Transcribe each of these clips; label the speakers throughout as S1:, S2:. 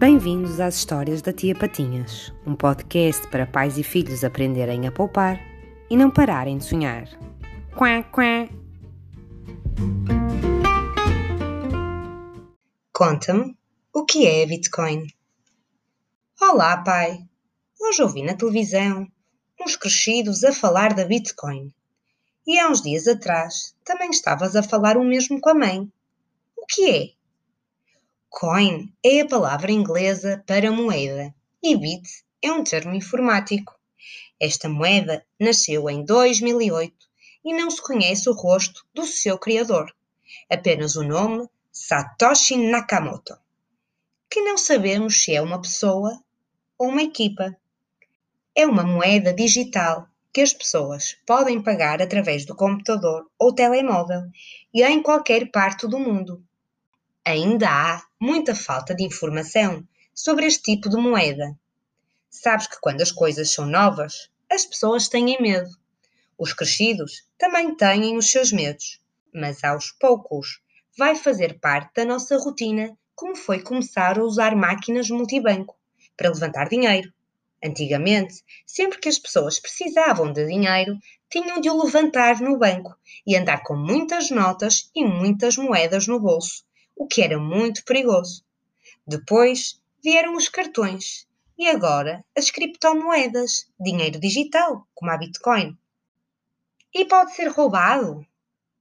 S1: Bem-vindos às histórias da Tia Patinhas, um podcast para pais e filhos aprenderem a poupar e não pararem de sonhar. Quá, quá.
S2: Conta-me, o que é a Bitcoin? Olá, pai. Hoje ouvi na televisão uns crescidos a falar da Bitcoin. E há uns dias atrás também estavas a falar o mesmo com a mãe. O que é? Coin é a palavra inglesa para moeda e bit é um termo informático. Esta moeda nasceu em 2008 e não se conhece o rosto do seu criador, apenas o nome Satoshi Nakamoto, que não sabemos se é uma pessoa ou uma equipa. É uma moeda digital que as pessoas podem pagar através do computador ou telemóvel e em qualquer parte do mundo. Ainda há muita falta de informação sobre este tipo de moeda. Sabes que quando as coisas são novas, as pessoas têm medo. Os crescidos também têm os seus medos, mas aos poucos vai fazer parte da nossa rotina, como foi começar a usar máquinas multibanco para levantar dinheiro. Antigamente, sempre que as pessoas precisavam de dinheiro, tinham de o levantar no banco e andar com muitas notas e muitas moedas no bolso o que era muito perigoso. Depois vieram os cartões e agora as criptomoedas, dinheiro digital, como a Bitcoin. E pode ser roubado?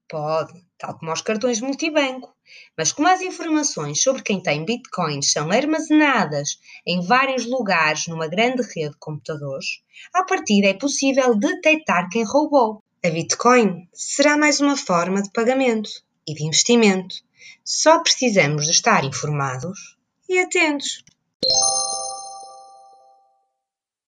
S2: Pode, tal como os cartões multibanco. Mas como as informações sobre quem tem bitcoins são armazenadas em vários lugares numa grande rede de computadores, a partir é possível detectar quem roubou. A Bitcoin será mais uma forma de pagamento e de investimento. Só precisamos de estar informados e atentos.